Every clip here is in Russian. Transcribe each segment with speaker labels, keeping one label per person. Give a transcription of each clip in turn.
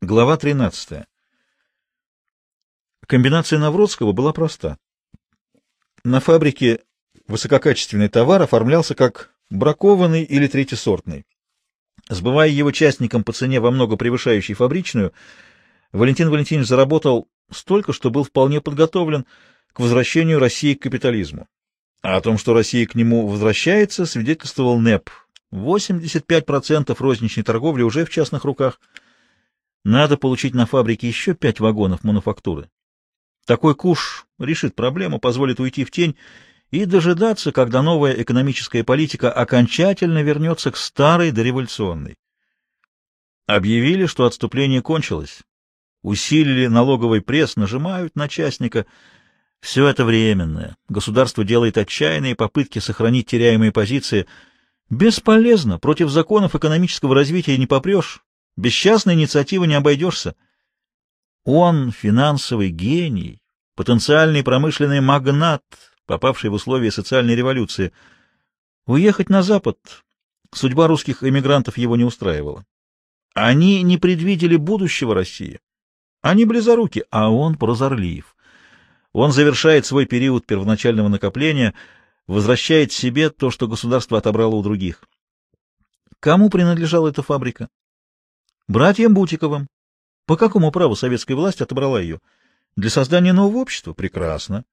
Speaker 1: Глава 13. Комбинация Навродского была проста. На фабрике высококачественный товар оформлялся как бракованный или третьесортный. Сбывая его частникам по цене во много превышающей фабричную, Валентин Валентинович заработал столько, что был вполне подготовлен к возвращению России к капитализму. А о том, что Россия к нему возвращается, свидетельствовал НЭП. 85% розничной торговли уже в частных руках – надо получить на фабрике еще пять вагонов мануфактуры. Такой куш решит проблему, позволит уйти в тень и дожидаться, когда новая экономическая политика окончательно вернется к старой дореволюционной. Объявили, что отступление кончилось. Усилили налоговый пресс, нажимают на частника. Все это временное. Государство делает отчаянные попытки сохранить теряемые позиции. Бесполезно. Против законов экономического развития не попрешь. Без частной инициативы не обойдешься. Он финансовый гений, потенциальный промышленный магнат, попавший в условия социальной революции. Уехать на Запад судьба русских эмигрантов его не устраивала. Они не предвидели будущего России. Они близоруки, а он прозорлив. Он завершает свой период первоначального накопления, возвращает себе то, что государство отобрало у других. Кому принадлежала эта фабрика? Братьям Бутиковым. По какому праву советская власть отобрала ее? Для создания нового общества? Прекрасно.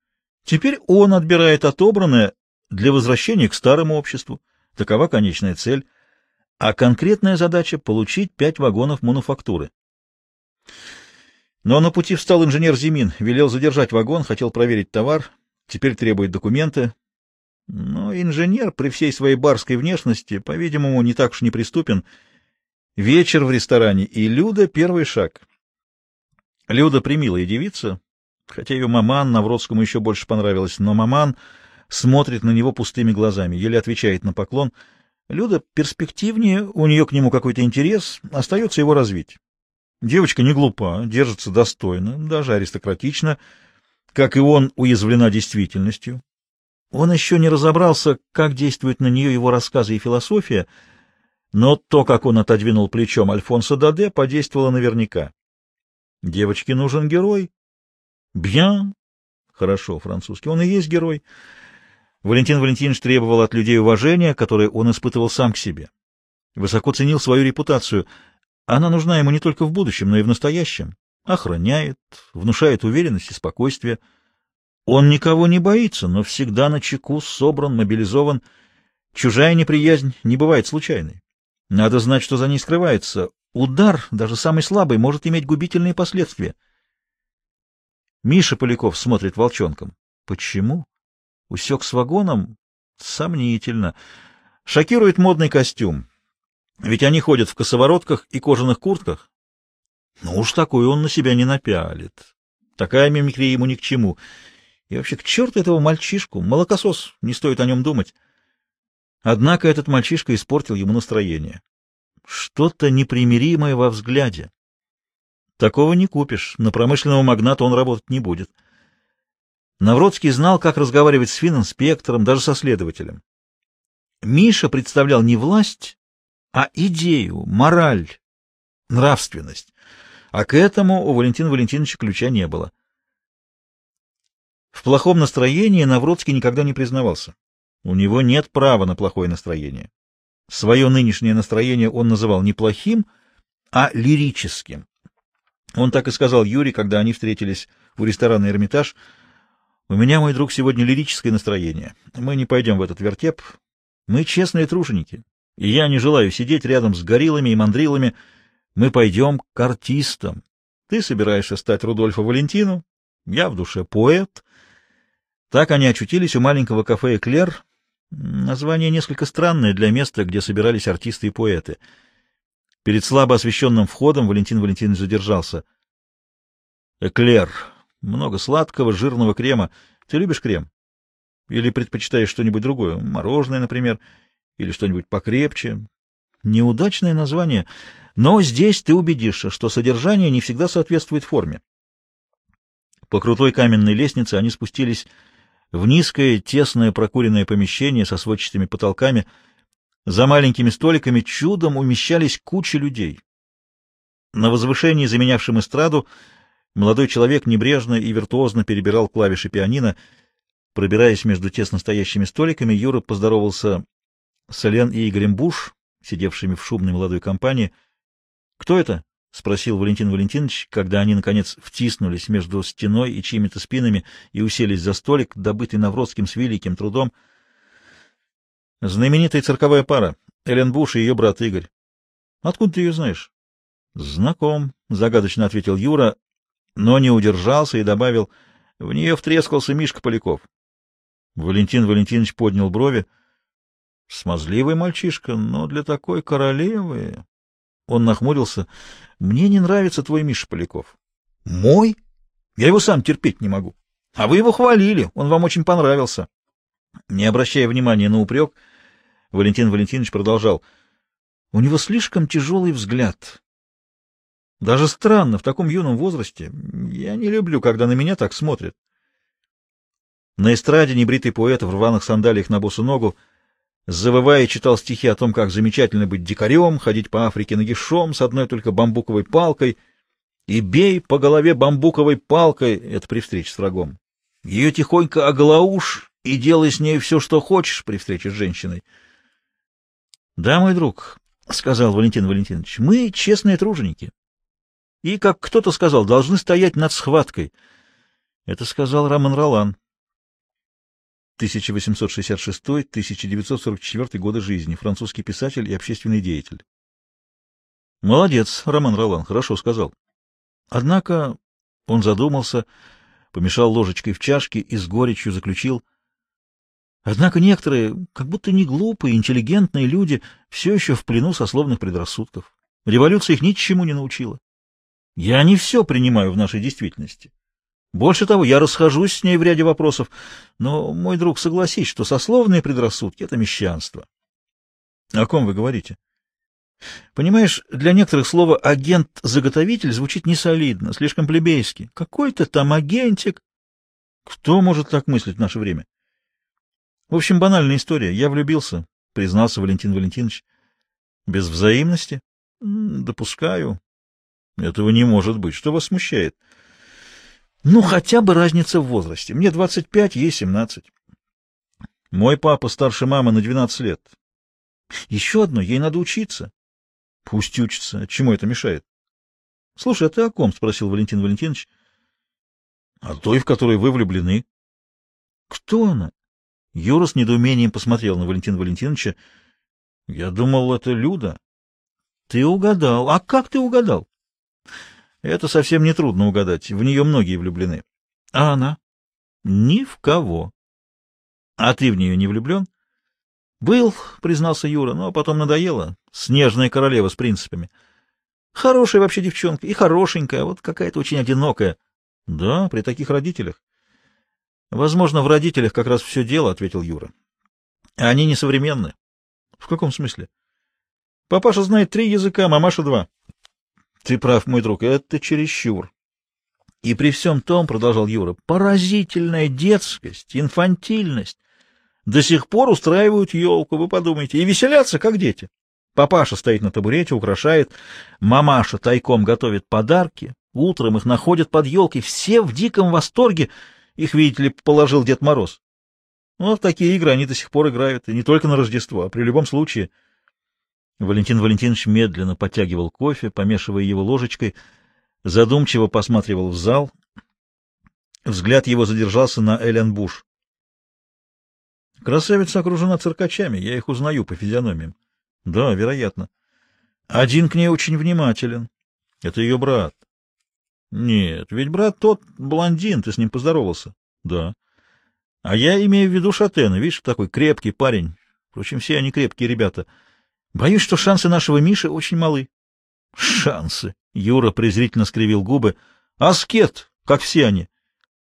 Speaker 1: Теперь он отбирает отобранное для возвращения к старому обществу. Такова конечная цель. А конкретная задача — получить пять вагонов мануфактуры. Но на пути встал инженер Зимин, велел задержать вагон, хотел проверить товар, теперь требует документы. Но инженер при всей своей барской внешности, по-видимому, не так уж неприступен, Вечер в ресторане, и Люда — первый шаг. Люда примилая девица, хотя ее маман Навродскому еще больше понравилась, но маман смотрит на него пустыми глазами, еле отвечает на поклон. Люда перспективнее, у нее к нему какой-то интерес, остается его развить. Девочка не глупа, держится достойно, даже аристократично, как и он уязвлена действительностью. Он еще не разобрался, как действуют на нее его рассказы и философия — но то, как он отодвинул плечом Альфонсо Даде, подействовало наверняка. Девочке нужен герой. Бьян. Хорошо, французский. Он и есть герой. Валентин Валентинович требовал от людей уважения, которое он испытывал сам к себе. Высоко ценил свою репутацию. Она нужна ему не только в будущем, но и в настоящем. Охраняет, внушает уверенность и спокойствие. Он никого не боится, но всегда на чеку, собран, мобилизован. Чужая неприязнь не бывает случайной. Надо знать, что за ней скрывается. Удар, даже самый слабый, может иметь губительные последствия. Миша Поляков смотрит волчонком. Почему? Усек с вагоном? Сомнительно. Шокирует модный костюм. Ведь они ходят в косоворотках и кожаных куртках. Ну уж такой он на себя не напялит. Такая мимикрия ему ни к чему. И вообще, к черту этого мальчишку, молокосос, не стоит о нем думать. Однако этот мальчишка испортил ему настроение. Что-то непримиримое во взгляде. Такого не купишь, на промышленного магната он работать не будет. Навродский знал, как разговаривать с фининспектором, даже со следователем. Миша представлял не власть, а идею, мораль, нравственность. А к этому у Валентина Валентиновича ключа не было. В плохом настроении Навродский никогда не признавался. У него нет права на плохое настроение. Свое нынешнее настроение он называл не плохим, а лирическим. Он так и сказал Юре, когда они встретились у ресторана «Эрмитаж». «У меня, мой друг, сегодня лирическое настроение. Мы не пойдем в этот вертеп. Мы честные труженики, и я не желаю сидеть рядом с гориллами и мандрилами. Мы пойдем к артистам. Ты собираешься стать Рудольфо Валентину, я в душе поэт». Так они очутились у маленького кафе «Эклер», Название несколько странное для места, где собирались артисты и поэты. Перед слабо освещенным входом Валентин Валентинович задержался. Эклер. Много сладкого, жирного крема. Ты любишь крем? Или предпочитаешь что-нибудь другое? Мороженое, например? Или что-нибудь покрепче? Неудачное название. Но здесь ты убедишься, что содержание не всегда соответствует форме. По крутой каменной лестнице они спустились в низкое, тесное, прокуренное помещение со сводчатыми потолками. За маленькими столиками чудом умещались кучи людей. На возвышении, заменявшем эстраду, молодой человек небрежно и виртуозно перебирал клавиши пианино. Пробираясь между тесно стоящими столиками, Юра поздоровался с Элен и Игорем Буш, сидевшими в шумной молодой компании. — Кто это? — спросил Валентин Валентинович, когда они, наконец, втиснулись между стеной и чьими-то спинами и уселись за столик, добытый Навродским с великим трудом. — Знаменитая цирковая пара. Элен Буш и ее брат Игорь. — Откуда ты ее знаешь? — Знаком, — загадочно ответил Юра, но не удержался и добавил, — в нее втрескался Мишка Поляков. Валентин Валентинович поднял брови. — Смазливый мальчишка, но для такой королевы... Он нахмурился. — Мне не нравится твой Миша Поляков. — Мой? Я его сам терпеть не могу. А вы его хвалили, он вам очень понравился. Не обращая внимания на упрек, Валентин Валентинович продолжал. — У него слишком тяжелый взгляд. Даже странно, в таком юном возрасте. Я не люблю, когда на меня так смотрят. На эстраде небритый поэт в рваных сандалиях на босу ногу, завывая, читал стихи о том, как замечательно быть дикарем, ходить по Африке нагишом с одной только бамбуковой палкой и бей по голове бамбуковой палкой, это при встрече с врагом. Ее тихонько оглаушь и делай с ней все, что хочешь при встрече с женщиной. — Да, мой друг, — сказал Валентин Валентинович, — мы честные труженики и, как кто-то сказал, должны стоять над схваткой. Это сказал Роман Ролан. 1866-1944 годы жизни, французский писатель и общественный деятель. Молодец, Роман Ролан, хорошо сказал. Однако он задумался, помешал ложечкой в чашке и с горечью заключил. Однако некоторые, как будто не глупые, интеллигентные люди, все еще в плену сословных предрассудков. Революция их ничему не научила. Я не все принимаю в нашей действительности. Больше того, я расхожусь с ней в ряде вопросов, но, мой друг, согласись, что сословные предрассудки — это мещанство. О ком вы говорите? Понимаешь, для некоторых слово «агент-заготовитель» звучит несолидно, слишком плебейски. Какой-то там агентик. Кто может так мыслить в наше время? В общем, банальная история. Я влюбился, признался Валентин Валентинович. Без взаимности? Допускаю. Этого не может быть. Что вас смущает? Ну, хотя бы разница в возрасте. Мне 25, ей 17. Мой папа старше мамы на 12 лет. Еще одно, ей надо учиться. Пусть учится. Чему это мешает? Слушай, а ты о ком? спросил Валентин Валентинович. О той, в которой вы влюблены. Кто она? Юра с недоумением посмотрел на Валентина Валентиновича. Я думал, это Люда. Ты угадал. А как ты угадал? Это совсем не трудно угадать. В нее многие влюблены. А она? Ни в кого. А ты в нее не влюблен? Был, признался Юра, но потом надоело. Снежная королева с принципами. Хорошая вообще девчонка, и хорошенькая, вот какая-то очень одинокая. Да, при таких родителях. Возможно, в родителях как раз все дело, ответил Юра. Они несовременны. В каком смысле? Папаша знает три языка, мамаша два. Ты прав, мой друг, это чересчур. И при всем том, — продолжал Юра, — поразительная детскость, инфантильность. До сих пор устраивают елку, вы подумайте, и веселятся, как дети. Папаша стоит на табурете, украшает, мамаша тайком готовит подарки, утром их находят под елкой, все в диком восторге, их, видите ли, положил Дед Мороз. Ну, вот такие игры они до сих пор играют, и не только на Рождество, а при любом случае — Валентин Валентинович медленно подтягивал кофе, помешивая его ложечкой, задумчиво посматривал в зал. Взгляд его задержался на Эллен Буш. Красавица окружена циркачами, я их узнаю по физиономиям. Да, вероятно. Один к ней очень внимателен. Это ее брат. Нет, ведь брат тот блондин, ты с ним поздоровался. Да. А я имею в виду Шатена, видишь, такой крепкий парень. Впрочем, все они крепкие ребята — Боюсь, что шансы нашего Миши очень малы. Шансы. Юра презрительно скривил губы. Аскет, как все они.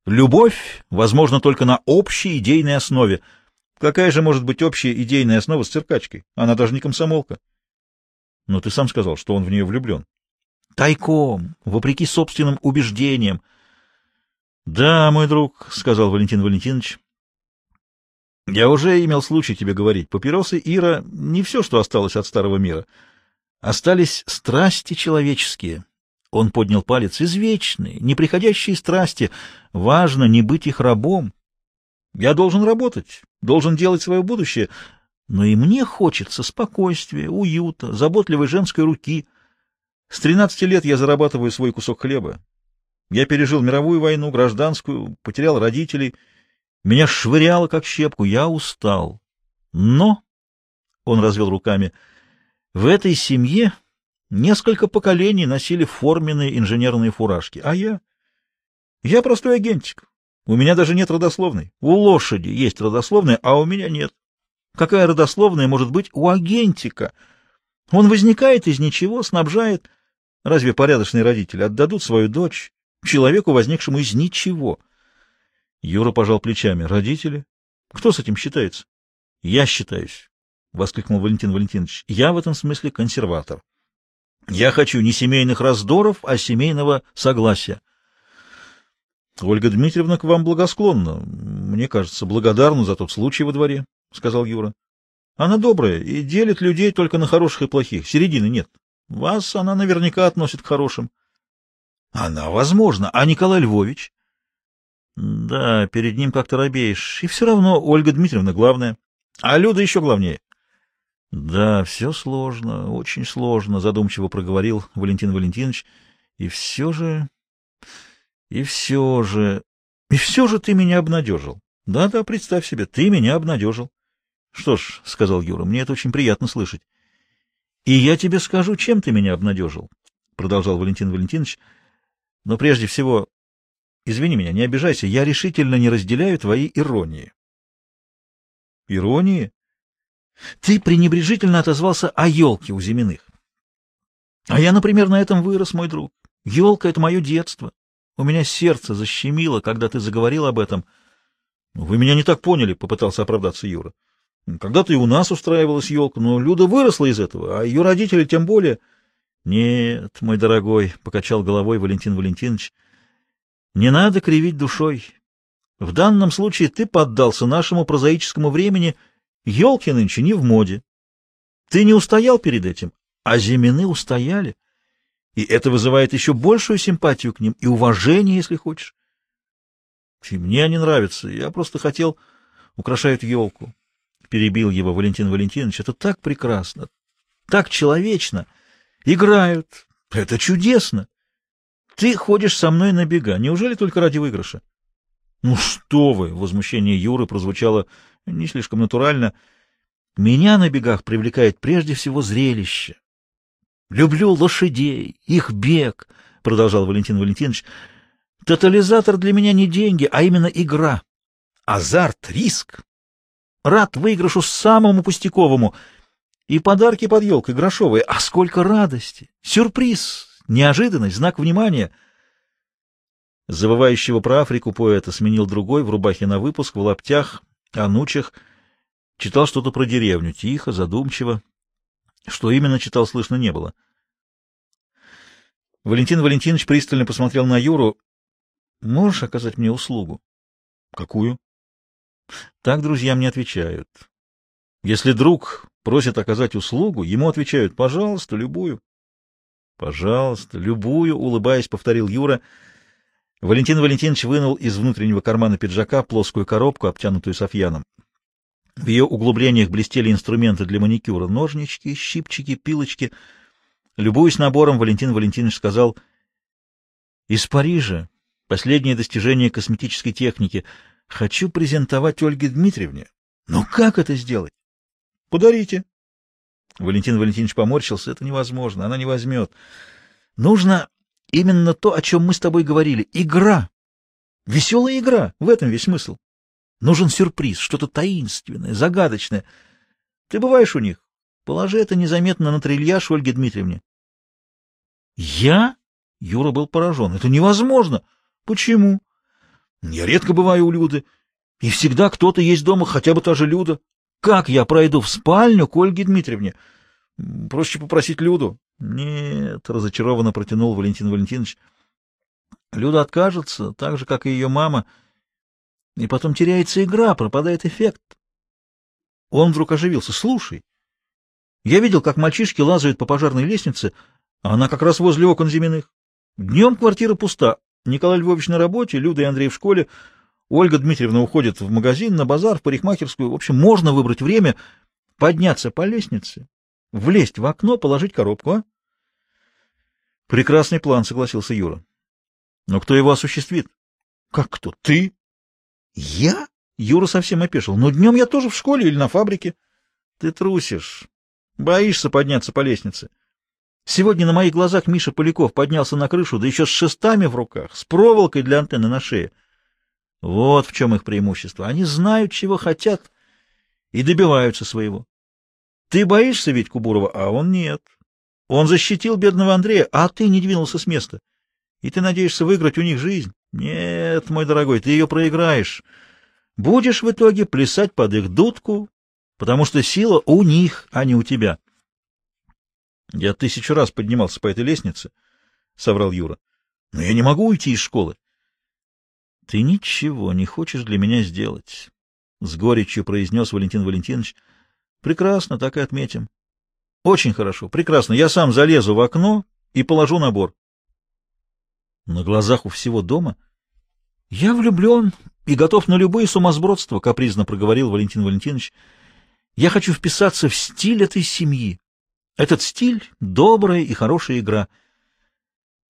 Speaker 1: Любовь, возможно, только на общей идейной основе. Какая же может быть общая идейная основа с циркачкой? Она даже не комсомолка. Но ты сам сказал, что он в нее влюблен. Тайком, вопреки собственным убеждениям. — Да, мой друг, — сказал Валентин Валентинович, я уже имел случай тебе говорить. Папиросы Ира — не все, что осталось от старого мира. Остались страсти человеческие, Он поднял палец. Извечные, неприходящие страсти. Важно не быть их рабом. Я должен работать, должен делать свое будущее. Но и мне хочется спокойствия, уюта, заботливой женской руки. С 13 лет я зарабатываю свой кусок хлеба. Я пережил мировую войну, гражданскую, потерял родителей. Меня швыряло, как щепку. Я устал. Но, — он развел руками, — в этой семье несколько поколений носили форменные инженерные фуражки. А я? Я простой агентик. У меня даже нет родословной. У лошади есть родословная, а у меня нет. Какая родословная может быть у агентика? Он возникает из ничего, снабжает. Разве порядочные родители отдадут свою дочь человеку, возникшему из ничего? Юра пожал плечами. Родители? Кто с этим считается? Я считаюсь, — воскликнул Валентин Валентинович. Я в этом смысле консерватор. Я хочу не семейных раздоров, а семейного согласия. Ольга Дмитриевна к вам благосклонна. Мне кажется, благодарна за тот случай во дворе. — сказал Юра. — Она добрая и делит людей только на хороших и плохих. Середины нет. Вас она наверняка относит к хорошим. — Она, возможно. А Николай Львович? — Да, перед ним как-то робеешь. И все равно Ольга Дмитриевна главная. А Люда еще главнее. — Да, все сложно, очень сложно, — задумчиво проговорил Валентин Валентинович. — И все же... И все же... И все же ты меня обнадежил. Да-да, представь себе, ты меня обнадежил. Что ж, — сказал Юра, — мне это очень приятно слышать. И я тебе скажу, чем ты меня обнадежил, — продолжал Валентин Валентинович. Но прежде всего, извини меня, не обижайся, я решительно не разделяю твои иронии. Иронии? Ты пренебрежительно отозвался о елке у Зиминых. А я, например, на этом вырос, мой друг. Елка — это мое детство. У меня сердце защемило, когда ты заговорил об этом. — Вы меня не так поняли, — попытался оправдаться Юра. Когда-то и у нас устраивалась елка, но Люда выросла из этого, а ее родители тем более... — Нет, мой дорогой, — покачал головой Валентин Валентинович, — не надо кривить душой. В данном случае ты поддался нашему прозаическому времени, елки нынче не в моде. Ты не устоял перед этим, а Зимины устояли. И это вызывает еще большую симпатию к ним и уважение, если хочешь. И мне они нравятся, я просто хотел... Украшают елку. — перебил его Валентин Валентинович, — это так прекрасно, так человечно. Играют. Это чудесно. Ты ходишь со мной на бега. Неужели только ради выигрыша? — Ну что вы! — возмущение Юры прозвучало не слишком натурально. — Меня на бегах привлекает прежде всего зрелище. — Люблю лошадей, их бег, — продолжал Валентин Валентинович. — Тотализатор для меня не деньги, а именно игра. Азарт, риск, Рад выигрышу самому пустяковому. И подарки под елкой грошовые. А сколько радости! Сюрприз! Неожиданность, знак внимания. Завывающего про Африку поэта сменил другой в рубахе на выпуск, в лаптях, анучах. Читал что-то про деревню, тихо, задумчиво. Что именно читал, слышно не было. Валентин Валентинович пристально посмотрел на Юру. — Можешь оказать мне услугу? — Какую? Так друзьям не отвечают. Если друг просит оказать услугу, ему отвечают «пожалуйста, любую». «Пожалуйста, любую», — улыбаясь, повторил Юра. Валентин Валентинович вынул из внутреннего кармана пиджака плоскую коробку, обтянутую софьяном. В ее углублениях блестели инструменты для маникюра — ножнички, щипчики, пилочки. Любуясь набором, Валентин Валентинович сказал «Из Парижа. Последнее достижение косметической техники — Хочу презентовать Ольге Дмитриевне. Но как это сделать? Подарите. Валентин Валентинович поморщился. Это невозможно, она не возьмет. Нужно именно то, о чем мы с тобой говорили. Игра. Веселая игра. В этом весь смысл. Нужен сюрприз, что-то таинственное, загадочное. Ты бываешь у них? Положи это незаметно на трильяж Ольге Дмитриевне. Я? Юра был поражен. Это невозможно. Почему? Я редко бываю у Люды, и всегда кто-то есть дома, хотя бы та же Люда. Как я пройду в спальню к Ольге Дмитриевне? Проще попросить Люду. Нет, разочарованно протянул Валентин Валентинович. Люда откажется, так же, как и ее мама, и потом теряется игра, пропадает эффект. Он вдруг оживился. Слушай, я видел, как мальчишки лазают по пожарной лестнице, а она как раз возле окон Зиминых. Днем квартира пуста. Николай Львович на работе, Люда и Андрей в школе. Ольга Дмитриевна уходит в магазин, на базар, в парикмахерскую. В общем, можно выбрать время, подняться по лестнице, влезть в окно, положить коробку, а? Прекрасный план, согласился Юра. Но кто его осуществит? Как кто? Ты? Я? Юра совсем опешил. Но днем я тоже в школе или на фабрике. Ты трусишь. Боишься подняться по лестнице. Сегодня на моих глазах Миша Поляков поднялся на крышу, да еще с шестами в руках, с проволокой для антенны на шее. Вот в чем их преимущество. Они знают, чего хотят, и добиваются своего. Ты боишься ведь Кубурова, а он нет. Он защитил бедного Андрея, а ты не двинулся с места. И ты надеешься выиграть у них жизнь? Нет, мой дорогой, ты ее проиграешь. Будешь в итоге плясать под их дудку, потому что сила у них, а не у тебя. Я тысячу раз поднимался по этой лестнице, — соврал Юра. Но я не могу уйти из школы. Ты ничего не хочешь для меня сделать, — с горечью произнес Валентин Валентинович. Прекрасно, так и отметим. Очень хорошо, прекрасно. Я сам залезу в окно и положу набор. На глазах у всего дома? Я влюблен и готов на любые сумасбродства, — капризно проговорил Валентин Валентинович. Я хочу вписаться в стиль этой семьи. Этот стиль — добрая и хорошая игра.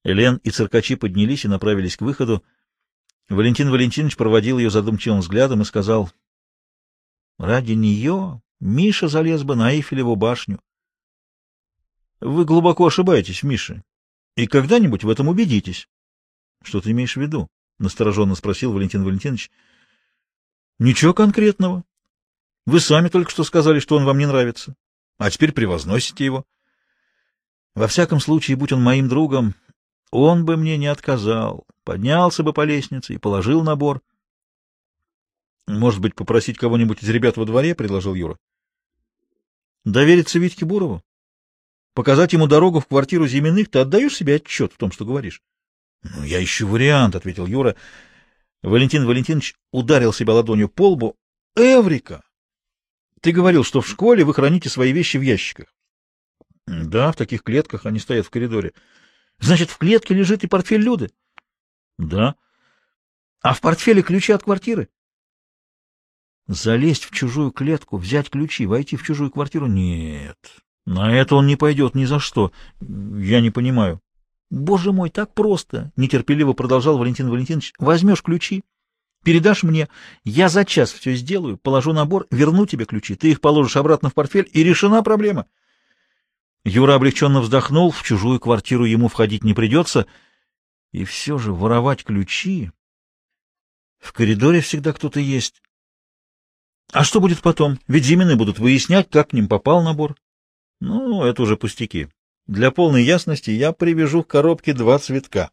Speaker 1: Элен и циркачи поднялись и направились к выходу. Валентин Валентинович проводил ее задумчивым взглядом и сказал, «Ради нее Миша залез бы на Эйфелеву башню». «Вы глубоко ошибаетесь, Миша, и когда-нибудь в этом убедитесь». «Что ты имеешь в виду?» — настороженно спросил Валентин Валентинович. «Ничего конкретного. Вы сами только что сказали, что он вам не нравится а теперь превозносите его. Во всяком случае, будь он моим другом, он бы мне не отказал, поднялся бы по лестнице и положил набор. — Может быть, попросить кого-нибудь из ребят во дворе? — предложил Юра. — Довериться Витьке Бурову? Показать ему дорогу в квартиру Зиминых? Ты отдаешь себе отчет в том, что говоришь? — Ну, я ищу вариант, — ответил Юра. Валентин Валентинович ударил себя ладонью по лбу. — Эврика! Ты говорил, что в школе вы храните свои вещи в ящиках. — Да, в таких клетках они стоят в коридоре. — Значит, в клетке лежит и портфель Люды? — Да. — А в портфеле ключи от квартиры? — Залезть в чужую клетку, взять ключи, войти в чужую квартиру? Нет. На это он не пойдет ни за что. Я не понимаю. — Боже мой, так просто! — нетерпеливо продолжал Валентин Валентинович. — Возьмешь ключи, Передашь мне, я за час все сделаю, положу набор, верну тебе ключи, ты их положишь обратно в портфель, и решена проблема. Юра облегченно вздохнул, в чужую квартиру ему входить не придется, и все же воровать ключи... В коридоре всегда кто-то есть. А что будет потом? Ведь Зимины будут выяснять, как к ним попал набор. Ну, это уже пустяки. Для полной ясности я привяжу к коробке два цветка.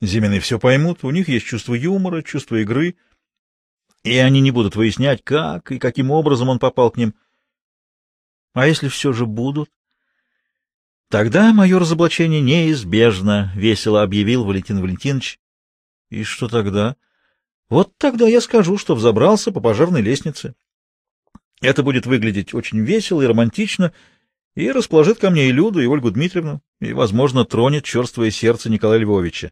Speaker 1: Зимины все поймут, у них есть чувство юмора, чувство игры, и они не будут выяснять, как и каким образом он попал к ним. А если все же будут? Тогда мое разоблачение неизбежно, — весело объявил Валентин Валентинович. И что тогда? Вот тогда я скажу, что взобрался по пожарной лестнице. Это будет выглядеть очень весело и романтично, и расположит ко мне и Люду, и Ольгу Дмитриевну, и, возможно, тронет черствое сердце Николая Львовича.